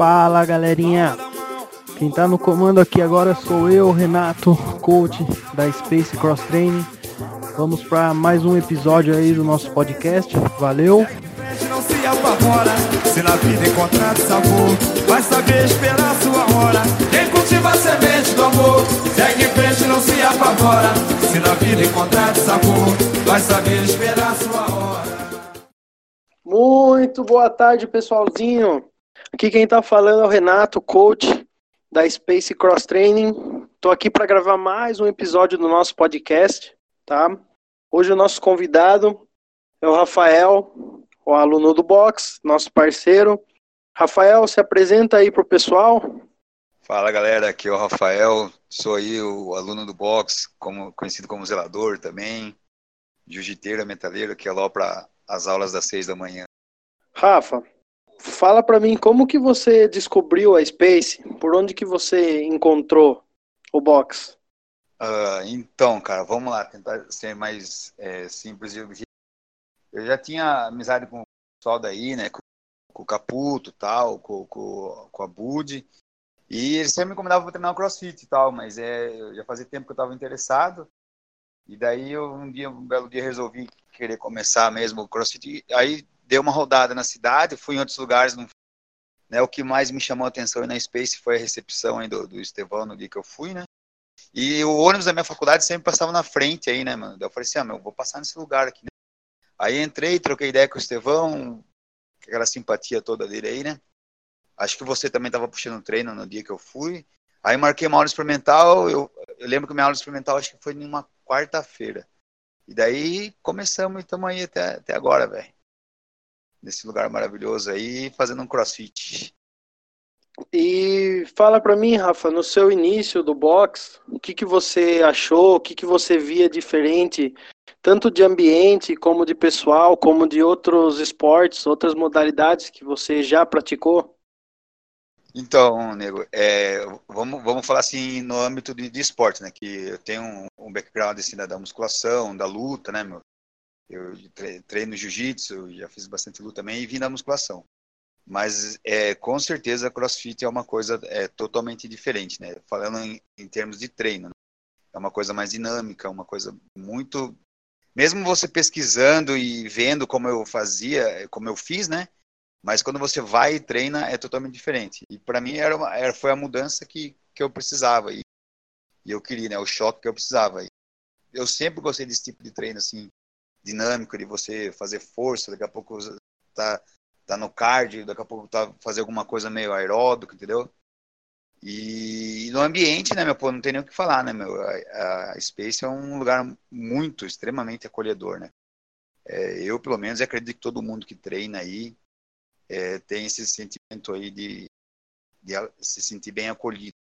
Fala galerinha, quem tá no comando aqui agora sou eu, Renato, coach da Space Cross Training. Vamos para mais um episódio aí do nosso podcast. Valeu! Não se apavora, se na vida encontrar sabor, vai saber esperar sua hora. Quem cultiva a semente do amor, segue em frente, não se apavora, se na vida encontrar sabor, vai saber esperar sua hora. Muito boa tarde, pessoalzinho. Aqui quem tá falando é o Renato, coach da Space Cross Training. Tô aqui para gravar mais um episódio do nosso podcast, tá? Hoje o nosso convidado é o Rafael, o aluno do box, nosso parceiro. Rafael, se apresenta aí pro pessoal. Fala galera, aqui é o Rafael, sou aí o aluno do box, como, conhecido como zelador também, jiu-jiteiro, metaleiro, que é lá para as aulas das seis da manhã. Rafa, fala para mim como que você descobriu a Space, por onde que você encontrou o box? Uh, então, cara, vamos lá, tentar ser mais é, simples e objetivo. Eu já tinha amizade com o pessoal daí, né, com, com o Caputo tal, com, com, com a Bud, e eles sempre me convidavam para treinar o crossfit e tal, mas é, já fazia tempo que eu estava interessado, e daí eu, um dia, um belo dia, resolvi querer começar mesmo o crossfit, e aí dei uma rodada na cidade, fui em outros lugares, não, né, o que mais me chamou a atenção na Space foi a recepção aí do, do Estevão no dia que eu fui, né, e o ônibus da minha faculdade sempre passava na frente aí, né, mano? Eu falei assim, ah, meu, vou passar nesse lugar aqui. Né? Aí entrei, troquei ideia com o Estevão, aquela simpatia toda dele aí, né? Acho que você também estava puxando treino no dia que eu fui. Aí marquei uma aula experimental, eu, eu lembro que minha aula experimental acho que foi numa quarta-feira. E daí começamos e estamos aí até, até agora, velho. Nesse lugar maravilhoso aí, fazendo um crossfit. E fala para mim, Rafa, no seu início do box, o que, que você achou, o que, que você via diferente, tanto de ambiente, como de pessoal, como de outros esportes, outras modalidades que você já praticou? Então, nego, é, vamos, vamos falar assim no âmbito de, de esporte, né? Que eu tenho um, um background assim, da, da musculação, da luta, né, meu? Eu treino jiu-jitsu, já fiz bastante luta também e vim da musculação. Mas é, com certeza CrossFit é uma coisa é, totalmente diferente, né? Falando em, em termos de treino, né? é uma coisa mais dinâmica, uma coisa muito, mesmo você pesquisando e vendo como eu fazia, como eu fiz, né? Mas quando você vai e treina é totalmente diferente. E para mim era, uma, era, foi a mudança que, que eu precisava e, e eu queria, né? O choque que eu precisava. E eu sempre gostei desse tipo de treino assim dinâmico de você fazer força, daqui a pouco tá tá no card, daqui a pouco tá fazer alguma coisa meio aeróbico, entendeu? E, e no ambiente, né, meu pô, não tem nem o que falar, né, meu? A, a Space é um lugar muito, extremamente acolhedor, né? É, eu, pelo menos, acredito que todo mundo que treina aí é, tem esse sentimento aí de, de se sentir bem acolhido.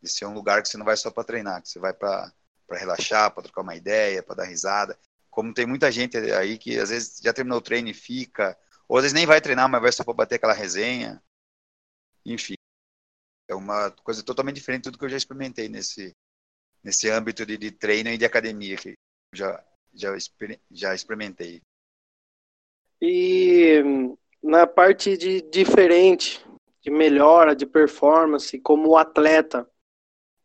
De ser um lugar que você não vai só para treinar, que você vai para relaxar, para trocar uma ideia, para dar risada. Como tem muita gente aí que às vezes já terminou o treino e fica, ou às vezes nem vai treinar, mas vai só para bater aquela resenha. Enfim, é uma coisa totalmente diferente de tudo que eu já experimentei nesse, nesse âmbito de, de treino e de academia que já, já, já experimentei. E na parte de diferente, de melhora, de performance, como atleta,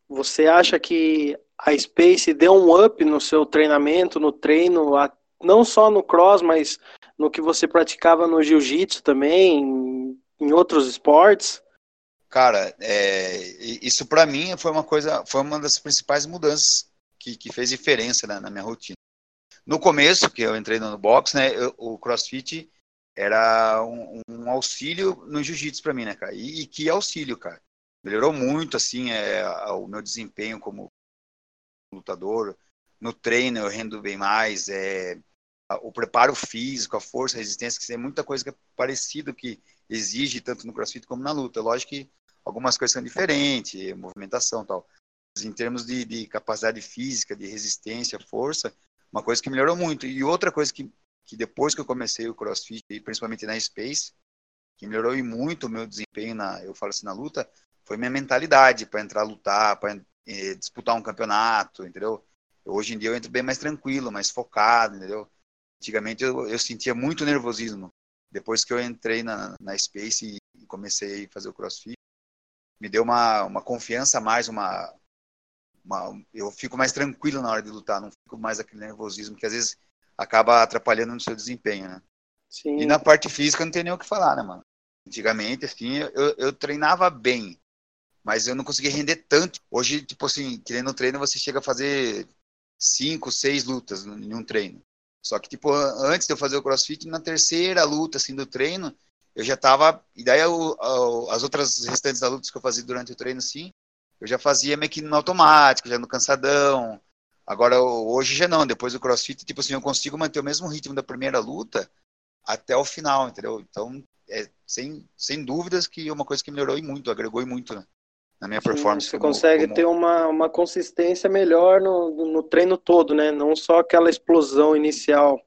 você acha que a Space deu um up no seu treinamento, no treino, não só no cross, mas no que você praticava no jiu-jitsu também, em outros esportes? Cara, é, isso para mim foi uma coisa, foi uma das principais mudanças que, que fez diferença né, na minha rotina. No começo, que eu entrei no box, né, eu, o CrossFit era um, um auxílio no jiu-jitsu para mim, né, cara? E, e, que auxílio, cara. Melhorou muito, assim, é, o meu desempenho como lutador. No treino eu rendo bem mais, é, o preparo físico, a força, a resistência, que é muita coisa que é parecido que exige tanto no CrossFit como na luta. Lógico que algumas coisas são diferentes, movimentação tal. Mas em termos de, de, capacidade física, de resistência, força, uma coisa que melhorou muito. E outra coisa que, que depois que eu comecei o CrossFit, e principalmente na Space, que melhorou muito o meu desempenho na, eu falo assim, na luta, foi minha mentalidade para entrar a lutar, para eh, disputar um campeonato, entendeu? Hoje em dia eu entro bem mais tranquilo, mais focado, entendeu? Antigamente eu, eu sentia muito nervosismo. Depois que eu entrei na, na Space e comecei a fazer o CrossFit, me deu uma, uma confiança mais, uma, uma, eu fico mais tranquilo na hora de lutar, não fico mais aquele nervosismo que às vezes acaba atrapalhando no seu desempenho, né? Sim. E na parte física não tem nem o que falar, né, mano? Antigamente, assim, eu, eu treinava bem, mas eu não conseguia render tanto. Hoje, tipo assim, querendo treino, você chega a fazer cinco, seis lutas em um treino. Só que, tipo, antes de eu fazer o crossfit, na terceira luta, assim, do treino, eu já tava. E daí eu, as outras restantes da lutas que eu fazia durante o treino, assim, eu já fazia meio que no automático, já no cansadão. Agora, hoje já não. Depois do crossfit, tipo assim, eu consigo manter o mesmo ritmo da primeira luta até o final, entendeu? Então, é, sem, sem dúvidas que é uma coisa que melhorou e muito, agregou e muito né? na minha Sim, performance. Você como, consegue como... ter uma, uma consistência melhor no, no treino todo, né? Não só aquela explosão inicial.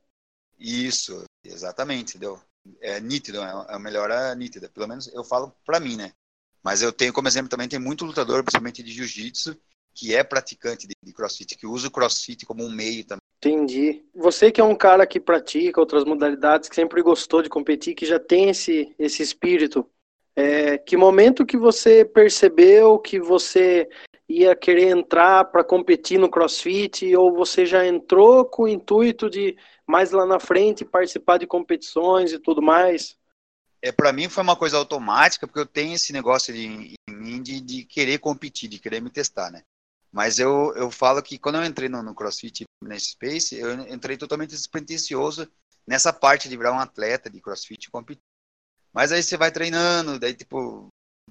Isso, exatamente, entendeu? É nítido, é a melhora nítida. Pelo menos eu falo pra mim, né? Mas eu tenho como exemplo também, tem muito lutador, principalmente de jiu-jitsu, que é praticante de, de crossfit, que usa o crossfit como um meio também Entendi. Você que é um cara que pratica outras modalidades, que sempre gostou de competir, que já tem esse, esse espírito, é, que momento que você percebeu que você ia querer entrar para competir no CrossFit ou você já entrou com o intuito de mais lá na frente participar de competições e tudo mais? É para mim foi uma coisa automática porque eu tenho esse negócio de, em mim de, de querer competir, de querer me testar, né? Mas eu, eu falo que quando eu entrei no, no CrossFit nesse Space, eu entrei totalmente despretensioso nessa parte de virar um atleta de CrossFit competir. Mas aí você vai treinando, daí tipo,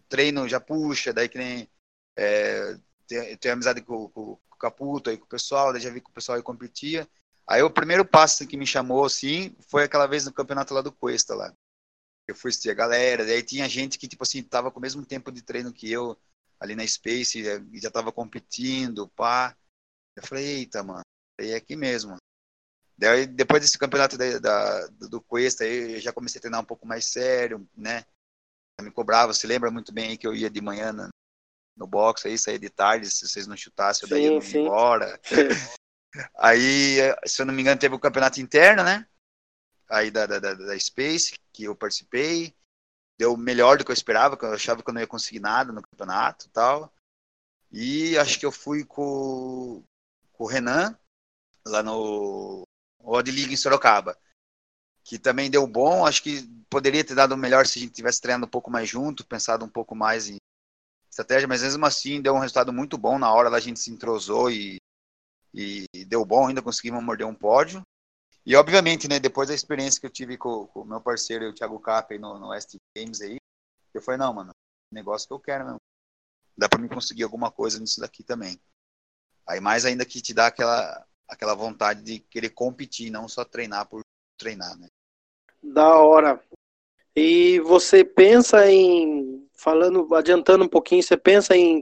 treino já puxa, daí que nem é, tem, tem amizade com, com, com, o Caputo aí com o pessoal, daí já vi que o pessoal aí competia. Aí o primeiro passo que me chamou assim foi aquela vez no campeonato lá do Cuesta lá. Eu fui assistir a galera, daí tinha gente que tipo assim, tava com o mesmo tempo de treino que eu, ali na Space, já estava competindo, pá. Eu falei, eita, mano, é aqui mesmo. Daí, depois desse campeonato da, da, do Cuesta, eu já comecei a treinar um pouco mais sério, né? Eu me cobrava, se lembra muito bem que eu ia de manhã no, no boxe, aí saía de tarde, se vocês não chutassem, eu daí eu ia embora. aí, se eu não me engano, teve o campeonato interno, né? Aí da, da, da Space, que eu participei deu melhor do que eu esperava, que eu achava que eu não ia conseguir nada no campeonato tal. E acho que eu fui com, com o Renan, lá no Odd League em Sorocaba, que também deu bom. Acho que poderia ter dado melhor se a gente tivesse treinado um pouco mais junto, pensado um pouco mais em estratégia, mas mesmo assim deu um resultado muito bom. Na hora lá a gente se entrosou e, e deu bom, ainda conseguimos morder um pódio. E obviamente, né, depois da experiência que eu tive com o meu parceiro, o Thiago Cap, no, no West Games aí, eu falei, não, mano, negócio que eu quero mesmo. Dá para mim conseguir alguma coisa nisso daqui também. Aí mais ainda que te dá aquela, aquela vontade de querer competir, não só treinar por treinar, né? Da hora. E você pensa em, falando, adiantando um pouquinho, você pensa em,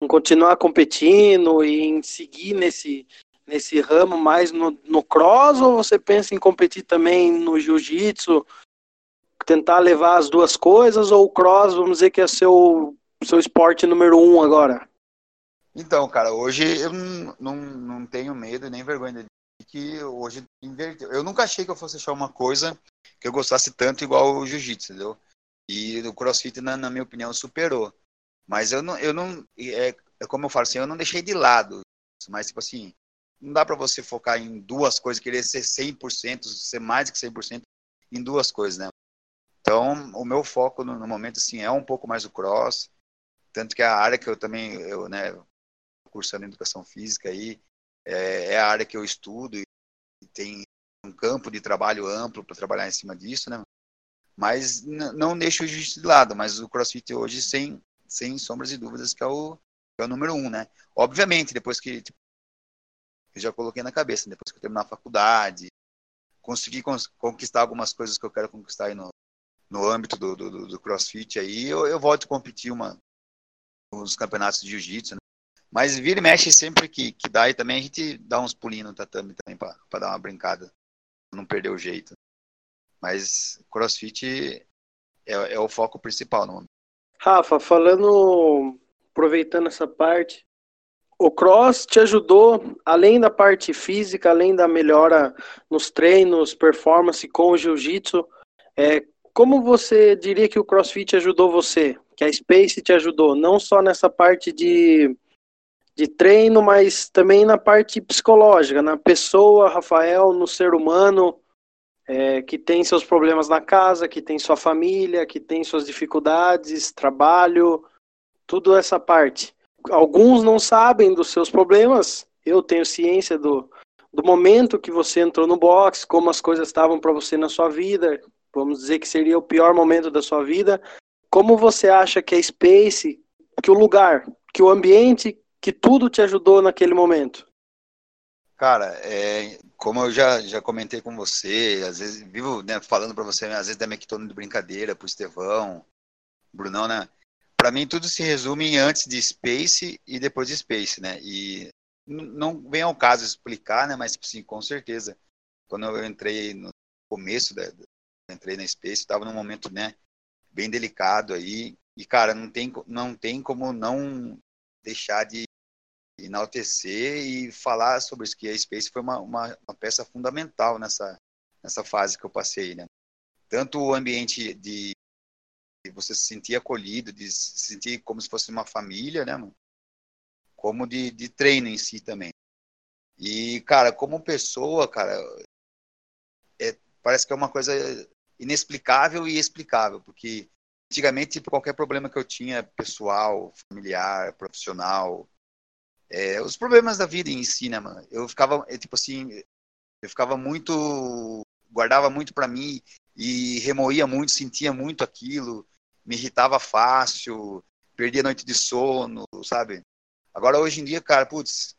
em continuar competindo e em seguir nesse, nesse ramo mais no, no cross ou você pensa em competir também no jiu-jitsu, tentar levar as duas coisas ou o cross, vamos dizer que é seu seu esporte número um agora? Então, cara, hoje eu não, não, não tenho medo nem vergonha de que hoje inverteu. Eu nunca achei que eu fosse achar uma coisa que eu gostasse tanto igual o jiu-jitsu, entendeu? E o crossfit, na, na, minha opinião, superou. Mas eu não, eu não é, é como eu falo assim, eu não deixei de lado. Mas, tipo assim, não dá para você focar em duas coisas, querer ser 100%, ser mais que 100% em duas coisas, né? Então, o meu foco no, no, momento, assim, é um pouco mais o cross, tanto que a área que eu também, eu, né, cursando educação física aí, é, é a área que eu estudo e tem um campo de trabalho amplo para trabalhar em cima disso, né? Mas não deixo o jiu de lado, mas o crossfit hoje, sem, sem sombras e dúvidas, que é o, que é o número um, né? Obviamente, depois que tipo, eu já coloquei na cabeça, depois que eu terminar a faculdade, conseguir conquistar algumas coisas que eu quero conquistar aí no, no âmbito do, do, do crossfit aí, eu, eu volto a competir uma, nos campeonatos de jiu-jitsu, né? Mas vira e mexe sempre que, que dá, e também a gente dá uns pulinhos no tatame também para dar uma brincada, não perder o jeito. Mas crossfit é, é o foco principal momento. Rafa, falando, aproveitando essa parte, o cross te ajudou, além da parte física, além da melhora nos treinos, performance com o jiu-jitsu, é, como você diria que o crossfit ajudou você? Que a Space te ajudou, não só nessa parte de, de treino, mas também na parte psicológica, na pessoa, Rafael, no ser humano, é, que tem seus problemas na casa, que tem sua família, que tem suas dificuldades, trabalho, tudo essa parte alguns não sabem dos seus problemas. Eu tenho ciência do, do momento que você entrou no box, como as coisas estavam para você na sua vida. Vamos dizer que seria o pior momento da sua vida. Como você acha que a Space, que o lugar, que o ambiente, que tudo te ajudou naquele momento? Cara, é, como eu já, já comentei com você, às vezes vivo né, falando para você, às vezes da Mectone de brincadeira, pro Estevão, Brunão, né? Para mim tudo se resume em antes de Space e depois de Space, né? E não vem ao caso explicar, né? Mas sim, com certeza, quando eu entrei no começo da, entrei na Space, estava num momento, né, bem delicado aí. E cara, não tem não tem como não deixar de enaltecer e falar sobre isso que a Space foi uma, uma, uma peça fundamental nessa nessa fase que eu passei, né? Tanto o ambiente de você se sentir acolhido, de se sentir como se fosse uma família, né, mano? Como de, de treino em si também. E, cara, como pessoa, cara, é, parece que é uma coisa inexplicável e explicável, porque antigamente, tipo, qualquer problema que eu tinha, pessoal, familiar, profissional, é, os problemas da vida em si, né, mano? Eu ficava, é, tipo assim, eu ficava muito, guardava muito para mim e remoía muito, sentia muito aquilo, me irritava fácil, perdia noite de sono, sabe? Agora, hoje em dia, cara, putz,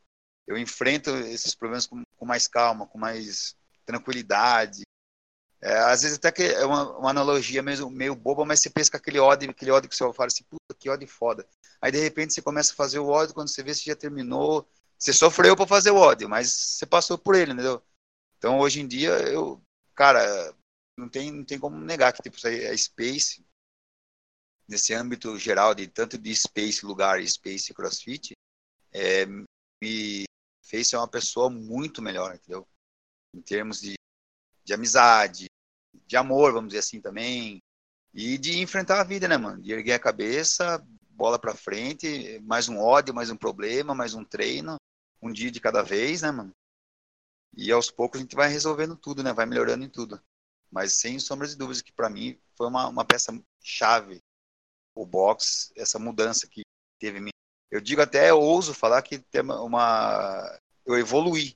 eu enfrento esses problemas com, com mais calma, com mais tranquilidade. É, às vezes até que é uma, uma, analogia mesmo meio boba, mas você pensa aquele ódio, aquele ódio que você fala assim, puta, que ódio foda. Aí de repente você começa a fazer o ódio, quando você vê se já terminou, você sofreu para fazer o ódio, mas você passou por ele, entendeu? Então hoje em dia eu, cara, não tem, não tem como negar que tipo, a Space nesse âmbito geral de tanto de space lugar space crossfit é, me fez ser uma pessoa muito melhor entendeu? Em termos de, de amizade de amor vamos dizer assim também e de enfrentar a vida né mano? De erguer a cabeça bola para frente mais um ódio mais um problema mais um treino um dia de cada vez né mano? E aos poucos a gente vai resolvendo tudo né? Vai melhorando em tudo. Mas sem sombras de dúvidas que para mim foi uma, uma peça chave o box, essa mudança que teve em mim. Eu digo até, eu ouso falar que tem uma, eu evoluí.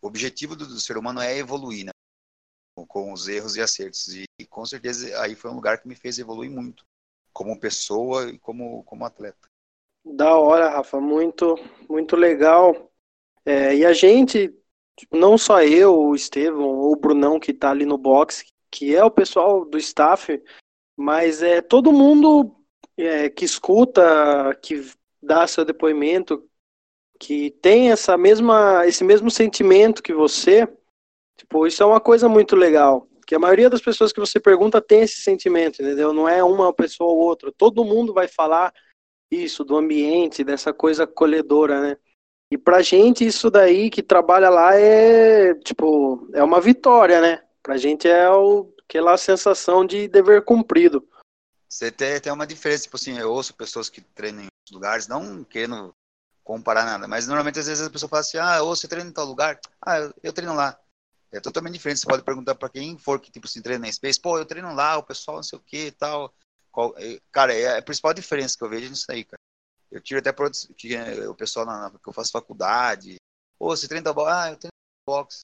O objetivo do, do ser humano é evoluir, né? Com, com os erros e acertos. E, e, com certeza aí foi um lugar que me fez evoluir muito, como pessoa e como, como atleta. Da hora, Rafa, muito, muito legal. É, e a gente, tipo, não só eu, o Estevão, ou o Brunão que está ali no box, que é o pessoal do staff, mas é todo mundo é, que escuta, que dá seu depoimento, que tem essa mesma, esse mesmo sentimento que você, tipo, isso é uma coisa muito legal. Que a maioria das pessoas que você pergunta tem esse sentimento, entendeu? Não é uma pessoa ou outra. Todo mundo vai falar isso, do ambiente, dessa coisa acolhedora, né? E pra gente isso daí que trabalha lá é, tipo, é uma vitória, né? Pra gente é o, aquela sensação de dever cumprido. Você tem, tem uma diferença, tipo assim, eu ouço pessoas que treinam em lugares, não querendo comparar nada, mas normalmente às vezes a pessoa fala assim, ah, ou você treina em tal lugar, ah, eu, eu treino lá. É totalmente diferente, você pode perguntar para quem for que, tipo assim, treina em Space, pô, eu treino lá, o pessoal não sei o que e tal. Qual, é, cara, é a principal diferença que eu vejo nisso aí, cara. Eu tiro até pro, o pessoal na, que eu faço faculdade, pô, você treina tal ah, eu treino boxe.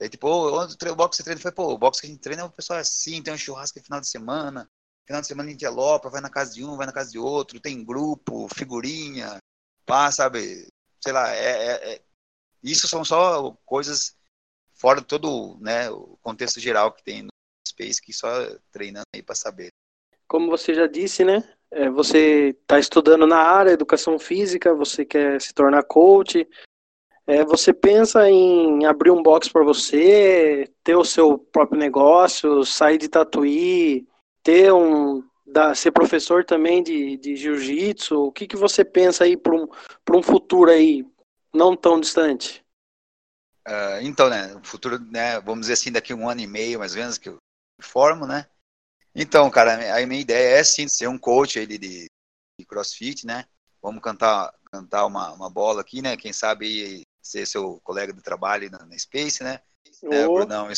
Aí, tipo, onde o boxe você treina? Foi, pô, o boxe que a gente treina, o pessoal é assim, tem um churrasco no final de semana, Final de semana gente alopa, vai na casa de um, vai na casa de outro, tem grupo, figurinha, pá, sabe? Sei lá, é, é, é... isso são só coisas fora de todo né, o contexto geral que tem no Space, que só treinando aí para saber. Como você já disse, né? É, você está estudando na área, educação física, você quer se tornar coach, é, você pensa em abrir um box para você, ter o seu próprio negócio, sair de Tatuí, ter um da, ser professor também de, de jiu-jitsu? O que, que você pensa aí para um, um futuro aí não tão distante? Uh, então, né, futuro, né, vamos dizer assim, daqui um ano e meio, mais ou menos, que eu formo, né? Então, cara, a minha ideia é sim ser um coach aí de, de, de crossfit, né? Vamos cantar, cantar uma, uma bola aqui, né? Quem sabe ser seu colega de trabalho na, na Space, né? Oh. Brunão,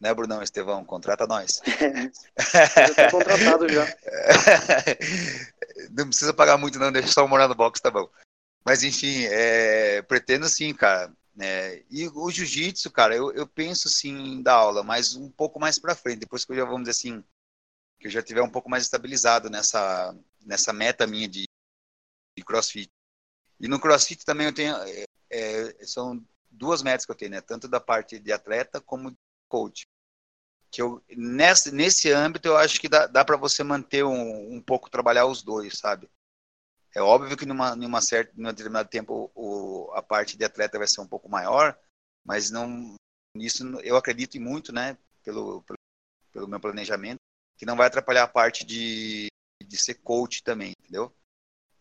né, Brunão Estevão? Contrata nós. já contratado já. não precisa pagar muito, não, deixa só morar no box, tá bom. Mas enfim, é, pretendo sim, cara. É, e o jiu-jitsu, cara, eu, eu penso sim em dar aula, mas um pouco mais para frente, depois que eu já, vamos dizer assim, que eu já tiver um pouco mais estabilizado nessa, nessa meta minha de, de crossfit. E no crossfit também eu tenho, é, é são duas metas que eu tenho, né? Tanto da parte de atleta como de coach. Que eu, nesse, nesse âmbito, eu acho que dá, dá para você manter um, um pouco, trabalhar os dois, sabe? É óbvio que numa, numa certa, num determinado tempo o, a parte de atleta vai ser um pouco maior, mas não nisso eu acredito muito, né, pelo, pelo, pelo meu planejamento, que não vai atrapalhar a parte de, de ser coach também, entendeu?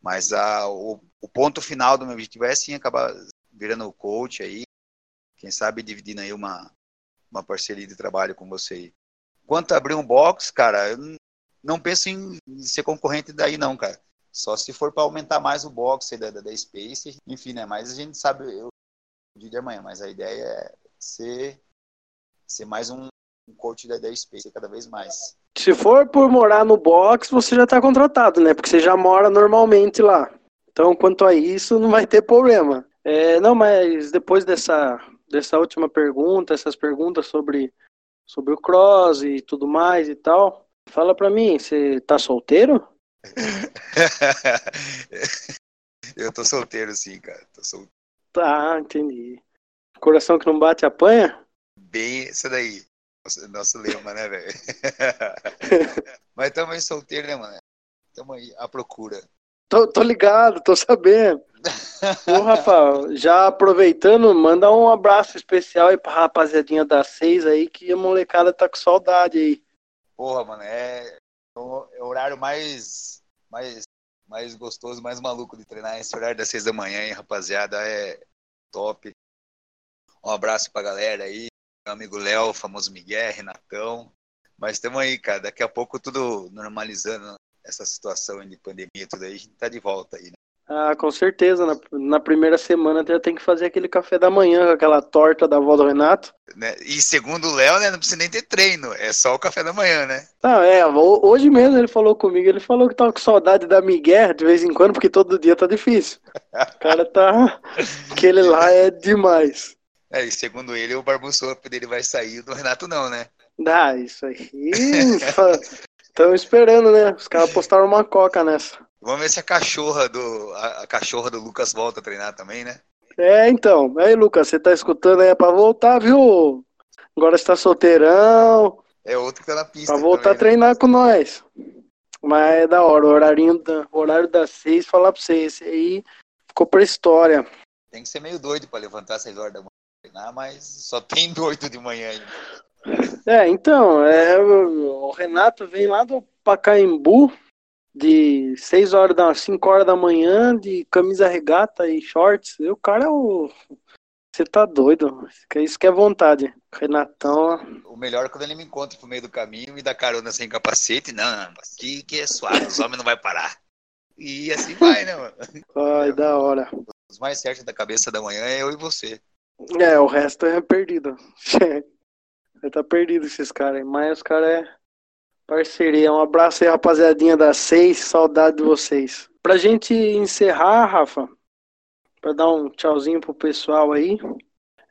Mas a, o, o ponto final do meu objetivo é sim acabar virando coach aí, quem sabe dividindo aí uma, uma parceria de trabalho com você. Quanto a abrir um box, cara, não penso em ser concorrente daí não, cara. Só se for para aumentar mais o box da, da, da, Space, enfim, né? Mas a gente sabe eu, o dia de amanhã, mas a ideia é ser, ser mais um, um coach da, da Space cada vez mais. Se for por morar no box, você já está contratado, né? Porque você já mora normalmente lá. Então, quanto a isso, não vai ter problema. É, não, mas depois dessa, dessa última pergunta, essas perguntas sobre, sobre o cross e tudo mais e tal, fala pra mim, você tá solteiro? eu tô solteiro sim, cara. Tô solteiro. Tá, entendi. Coração que não bate apanha? Bem, isso daí. Nosso, nosso lema, né, velho? Mas também solteiro, né, mano? Tamo aí à procura. Tô, tô ligado, tô sabendo. Ô, Rafa, já aproveitando, manda um abraço especial aí pra rapaziadinha das seis aí, que a molecada tá com saudade aí. Porra, mano, é, é o horário mais, mais, mais gostoso, mais maluco de treinar. Esse horário das seis da manhã, hein, rapaziada, é top. Um abraço pra galera aí, meu amigo Léo, famoso Miguel, Renatão. Mas estamos aí, cara, daqui a pouco tudo normalizando essa situação de pandemia tudo aí, a gente tá de volta aí, né? Ah, com certeza. Na, na, primeira semana já tem que fazer aquele café da manhã com aquela torta da avó do Renato. Né? E segundo o Léo, né, não precisa nem ter treino, é só o café da manhã, né? Não, é, hoje mesmo ele falou comigo, ele falou que tava com saudade da Miguel de vez em quando, porque todo dia tá difícil. O cara tá. Aquele lá é demais. É, e segundo ele, o barbuçope dele vai sair, do Renato não, né? Ah, isso aí. Estão esperando, né? Os caras postaram uma coca nessa. Vamos ver se a cachorra do a, a, cachorra do Lucas volta a treinar também, né? É, então. Aí, Lucas, você tá escutando aí é pra voltar, viu? Agora está solteirão. É outro que tá na pista. Pra voltar também, a né? treinar né? com nós. Mas é da hora, o horário, da, horário das seis, falar pra você, esse aí ficou pra história. Tem que ser meio doido pra levantar às seis horas da manhã treinar, mas só tem doido de manhã ainda. É, então, é, o Renato vem lá do Pacaembu, de 6 horas da 5 horas da manhã de camisa regata e shorts. E o cara é o. Você tá doido. Isso que é vontade. Renatão. O melhor é quando ele me encontra pro meio do caminho e dá carona sem capacete. Não, não, que, que é suave, os homens não vai parar. E assim vai, né, mano? Vai, da hora. Os mais certos da cabeça da manhã é eu e você. É, o resto é perdido. tá perdido esses caras. Mas os caras é Parceria. Um abraço aí, rapaziadinha da seis. Saudade de vocês. Pra gente encerrar, Rafa, para dar um tchauzinho pro pessoal aí.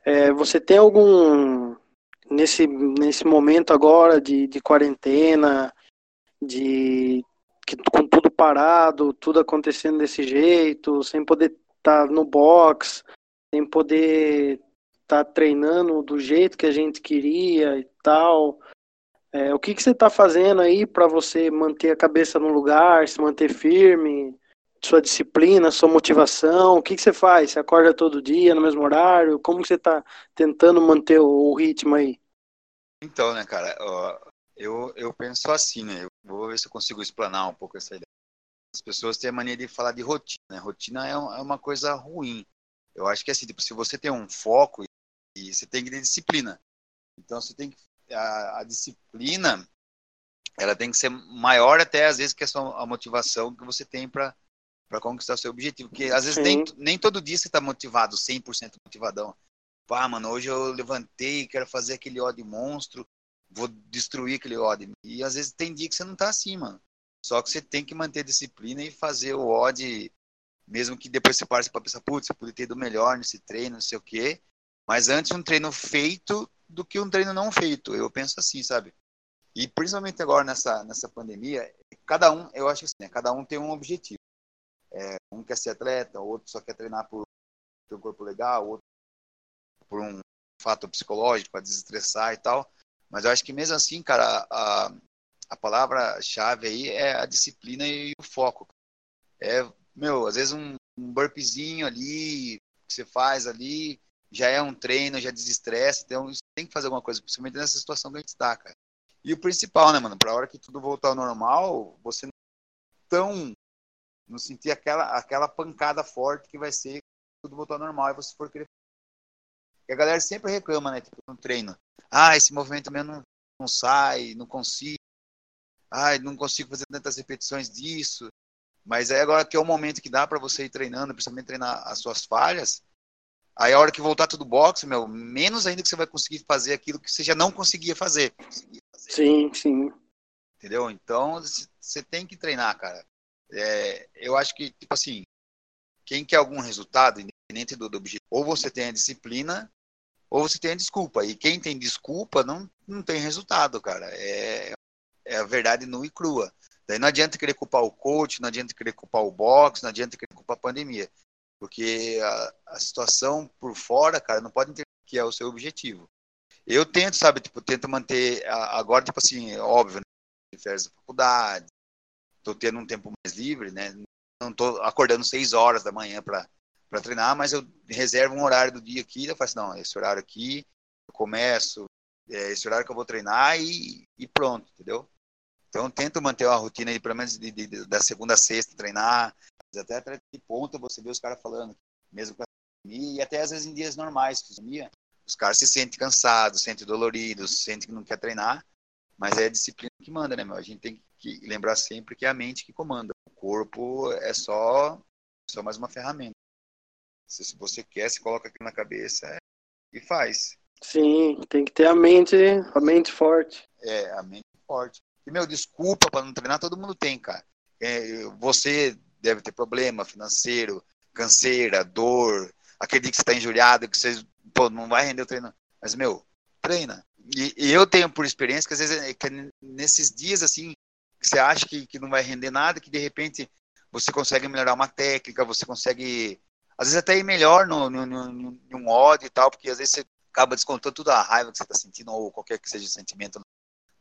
É, você tem algum nesse, nesse momento agora de, de quarentena, de que, com tudo parado, tudo acontecendo desse jeito, sem poder estar tá no box, sem poder estar tá treinando do jeito que a gente queria e tal. É, o que, que você está fazendo aí para você manter a cabeça no lugar, se manter firme, sua disciplina, sua motivação? O que, que você faz? Você acorda todo dia no mesmo horário? Como você está tentando manter o, ritmo aí? Então, né, cara, ó, eu, eu penso assim, né? Eu vou ver se eu consigo explanar um pouco essa ideia. As pessoas têm a mania de falar de rotina. Né? Rotina é, é uma coisa ruim. Eu acho que assim, tipo, se você tem um foco e você tem que ter disciplina. Então você tem que a, a disciplina ela tem que ser maior até às vezes que a, sua, a motivação que você tem para para conquistar seu objetivo. Porque às vezes nem, nem todo dia você está motivado, 100% motivadão. Pá, mano, hoje eu levantei, quero fazer aquele ódio monstro, vou destruir aquele ódio. E às vezes tem dia que você não tá assim, mano. Só que você tem que manter disciplina e fazer o ódio, mesmo que depois você passe para pensar, putz, você poderia ter ido melhor nesse treino, não sei o quê. Mas antes um treino feito do que um treino não feito. Eu penso assim, sabe? E principalmente agora nessa, nessa pandemia, cada um, eu acho que assim, né, cada um tem um objetivo. É, um quer ser atleta, outro só quer treinar por ter um corpo legal, outro por um fato psicológico, para desestressar e tal. Mas eu acho que mesmo assim, cara, a, a palavra-chave aí é a disciplina e o foco. É, meu, às vezes um, um burpeezinho ali que você faz ali já é um treino, já desestressa, então tem que fazer alguma coisa, principalmente nessa situação que a gente está, cara. E o principal, né, mano, pra hora que tudo voltar ao normal, você não tão não sentir aquela, aquela pancada forte que vai ser tudo voltar ao normal e você for querer. E a galera sempre reclama, né, tipo, no treino. Ah, esse movimento meu não, não sai, não consigo. Ai, não consigo fazer tantas repetições disso. Mas aí agora que é o momento que dá para você ir treinando, principalmente treinar as suas falhas, aí a hora que voltar tudo boxe, meu, menos ainda que você vai conseguir fazer aquilo que você já não conseguia fazer. Sim, sim. Entendeu? Então, você tem que treinar, cara. É, eu acho que, tipo assim, quem quer algum resultado, independente do, do objetivo, ou você tem a disciplina, ou você tem a desculpa. E quem tem desculpa não, não tem resultado, cara. É, é a verdade nua e crua. Daí não adianta querer culpar o coach, não adianta querer culpar o box, não adianta querer culpar a pandemia. Porque a, a situação por fora, cara, não pode entender que é o seu objetivo. Eu tento, sabe, tipo, tento manter, agora, tipo assim, óbvio, né, férias da faculdade, tô tendo um tempo mais livre, né, não tô acordando seis horas da manhã para para treinar, mas eu reservo um horário do dia aqui, eu faço, não, esse horário aqui, eu começo, é esse horário que eu vou treinar e, e pronto, entendeu? Então tento manter uma rotina aí, pelo menos de, de, de, da segunda a sexta, treinar, até até de ponta você vê os caras falando, mesmo com a pandemia, e até às vezes em dias normais, pandemia, os caras se sentem cansados, sentem doloridos, sentem que não quer treinar, mas é a disciplina que manda, né, meu? A gente tem que lembrar sempre que é a mente que comanda. O corpo é só, só mais uma ferramenta. Se você quer, se coloca aqui na cabeça e faz. Sim, tem que ter a mente, a mente forte. É, a mente forte. E, meu, desculpa para não treinar, todo mundo tem, cara. É, você deve ter problema financeiro, canseira, dor, aquele dia que você está injuriado, que você pô, não vai render o treino. Mas, meu, treina. E, e eu tenho por experiência que às vezes é, que nesses dias assim, que você acha que, que não vai render nada, que de repente você consegue melhorar uma técnica, você consegue às vezes até ir melhor no, no, no, no um ódio e tal, porque às vezes você acaba descontando toda a raiva que você está sentindo, ou qualquer que seja o sentimento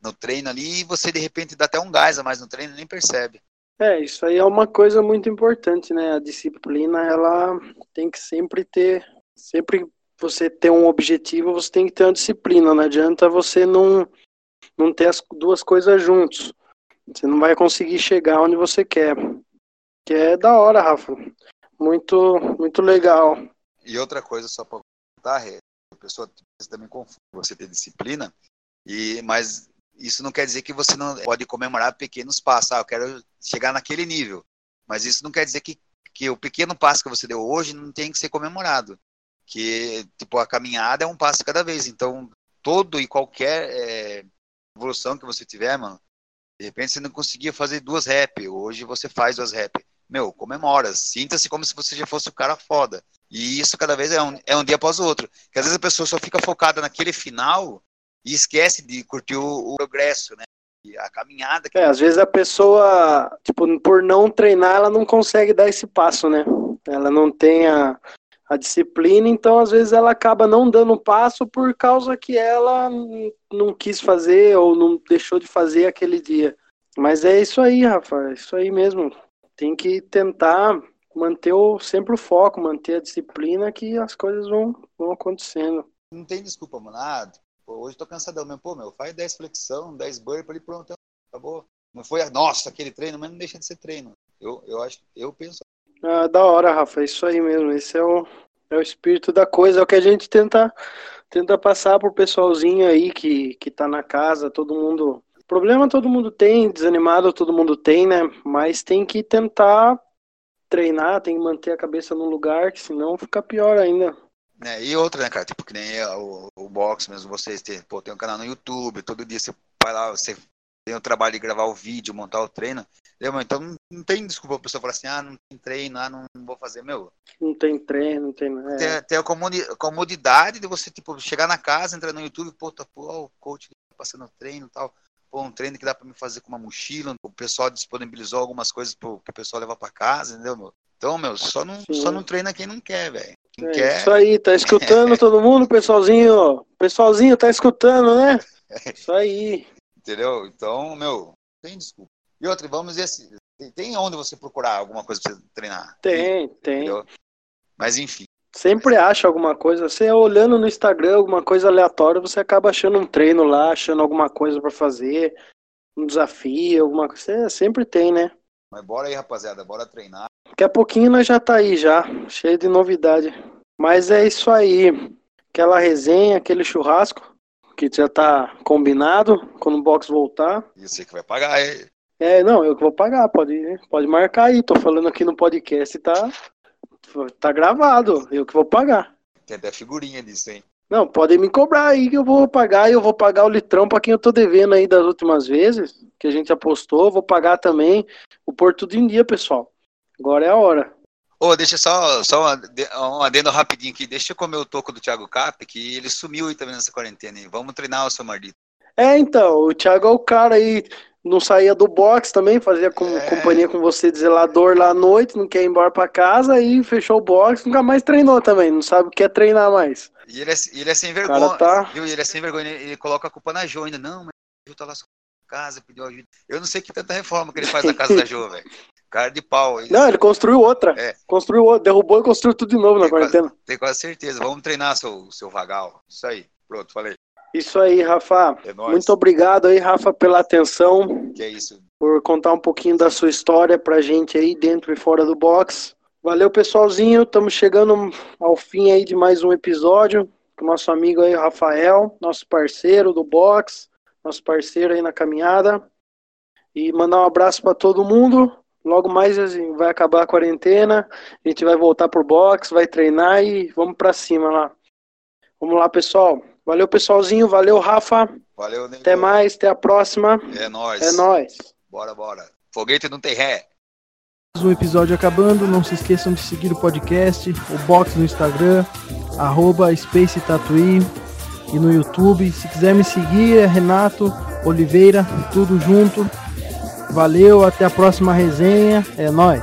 no treino ali, e você de repente dá até um gás a mais no treino nem percebe. É, isso aí é uma coisa muito importante, né? A disciplina, ela tem que sempre ter, sempre você ter um objetivo, você tem que ter uma disciplina. Não adianta você não, não ter as duas coisas juntos. Você não vai conseguir chegar onde você quer. Que é da hora, Rafa. Muito, muito legal. E outra coisa, só para contar, a pessoa também confunde você ter disciplina, e, mas isso não quer dizer que você não pode comemorar pequenos passos. Ah, eu quero chegar naquele nível. Mas isso não quer dizer que, que o pequeno passo que você deu hoje não tem que ser comemorado. Que, tipo, a caminhada é um passo cada vez. Então, todo e qualquer é, evolução que você tiver, mano, de repente você não conseguia fazer duas rap. Hoje você faz duas rap meu, comemora, sinta-se como se você já fosse o cara foda. E isso cada vez é um, é um dia após o outro. Porque às vezes a pessoa só fica focada naquele final e esquece de curtir o, o progresso, né? E a caminhada. É, às vezes a pessoa, tipo, por não treinar, ela não consegue dar esse passo, né? Ela não tem a, a disciplina, então às vezes ela acaba não dando um passo por causa que ela não quis fazer ou não deixou de fazer aquele dia. Mas é isso aí, Rafa, é isso aí mesmo tem que tentar manter o, sempre o foco, manter a disciplina que as coisas vão, vão acontecendo. Não tem desculpa, mano. Ah, pô, hoje tô cansadão mesmo. Pô, meu, faz 10 flexão, 10 burpee ali, pronto, acabou. Não foi, nossa, aquele treino, mas não deixa de ser treino. Eu, eu acho, eu penso. Ah, da hora, Rafa, é isso aí mesmo. Esse é o, é o espírito da coisa, é o que a gente tenta, tenta passar pro pessoalzinho aí que, que tá na casa, todo mundo. Problema todo mundo tem, desanimado todo mundo tem, né? Mas tem que tentar treinar, tem que manter a cabeça no lugar, que senão fica pior ainda. É, e outra, né, cara? Tipo, que nem o, o box mesmo, vocês têm, pô, tem um canal no YouTube, todo dia você vai lá, você tem o trabalho de gravar o vídeo, montar o treino. Entendeu? Então não tem desculpa a pessoa falar assim, ah, não tem treino, ah, não, vou fazer, meu. Não tem treino, não tem. É. Tem, tem, a comodidade de você, tipo, chegar na casa, entrar no YouTube, pô, tá, pô, o coach tá passando treino e tal. Pô, um treino que dá para me fazer com uma mochila, o pessoal disponibilizou algumas coisas pro, pro pessoal levar para casa, entendeu, meu? Então, meu, só não, só não treina quem não quer, velho. É, quer... Isso aí, tá escutando todo mundo, pessoalzinho? Pessoalzinho, tá escutando, né? Isso aí. Entendeu? Então, meu, tem desculpa. E outra, vamos dizer assim, tem onde você procurar alguma coisa pra você treinar? Tem, tem. Entendeu? Mas enfim. Sempre acha alguma coisa. Você olhando no Instagram alguma coisa aleatória, você acaba achando um treino lá, achando alguma coisa para fazer, um desafio, alguma coisa. Você sempre tem, né? Mas bora aí, rapaziada, bora treinar. Daqui a pouquinho nós já tá aí já, cheio de novidade. Mas é isso aí. Aquela resenha, aquele churrasco que já tá combinado quando o box voltar. E você que vai pagar, é? É, não, eu que vou pagar, pode, pode marcar aí. Tô falando aqui no podcast, tá, tá gravado, eu que vou pagar. Tem até figurinha disso, hein? Não, podem me cobrar aí que eu vou pagar e eu vou pagar o litrão para quem eu tô devendo aí das últimas vezes, que a gente apostou, vou pagar também o Porto em dia, pessoal. Agora é a hora. Ô, oh, deixa só, só um adendo rapidinho aqui. Deixa eu comer o toco do Thiago Cap, que ele sumiu aí também nessa quarentena. Hein? Vamos treinar o seu marido. É, então, o Thiago é o cara aí, não saía do box também, fazia com, é. companhia com você de zelador lá à noite, não quer ir embora pra casa, aí fechou o box, nunca mais treinou também, não sabe o que é treinar mais. E ele é, ele é sem vergonha, tá... viu? Ele é sem vergonha, ele coloca a culpa na Jo ainda. Não, mas o Jo tá lá só casa, pediu ajuda. Eu não sei que tanta reforma que ele faz na casa da Jo, velho. Cara de pau. Isso. Não, ele construiu outra. É. Construiu outra, derrubou e construiu tudo de novo na quarentena. Quase, tenho quase certeza. Vamos treinar seu, seu vagal. Isso aí. Pronto, falei. Isso aí, Rafa. É Muito obrigado aí, Rafa, pela atenção. Que é isso. Por contar um pouquinho da sua história pra gente aí, dentro e fora do box. Valeu, pessoalzinho. Estamos chegando ao fim aí de mais um episódio. Com o nosso amigo aí, Rafael, nosso parceiro do box, nosso parceiro aí na caminhada. E mandar um abraço para todo mundo. Logo mais assim, vai acabar a quarentena, a gente vai voltar pro box, vai treinar e vamos para cima lá. Vamos lá, pessoal. Valeu, pessoalzinho. Valeu, Rafa. Valeu, Nego. Até mais, até a próxima. É nóis. É nóis. Bora, bora. Foguete não tem ré. Mais um episódio acabando. Não se esqueçam de seguir o podcast, o box no Instagram, arroba Space Tatuí e no YouTube. Se quiser me seguir, é Renato Oliveira, tudo junto. Valeu, até a próxima resenha. É nóis.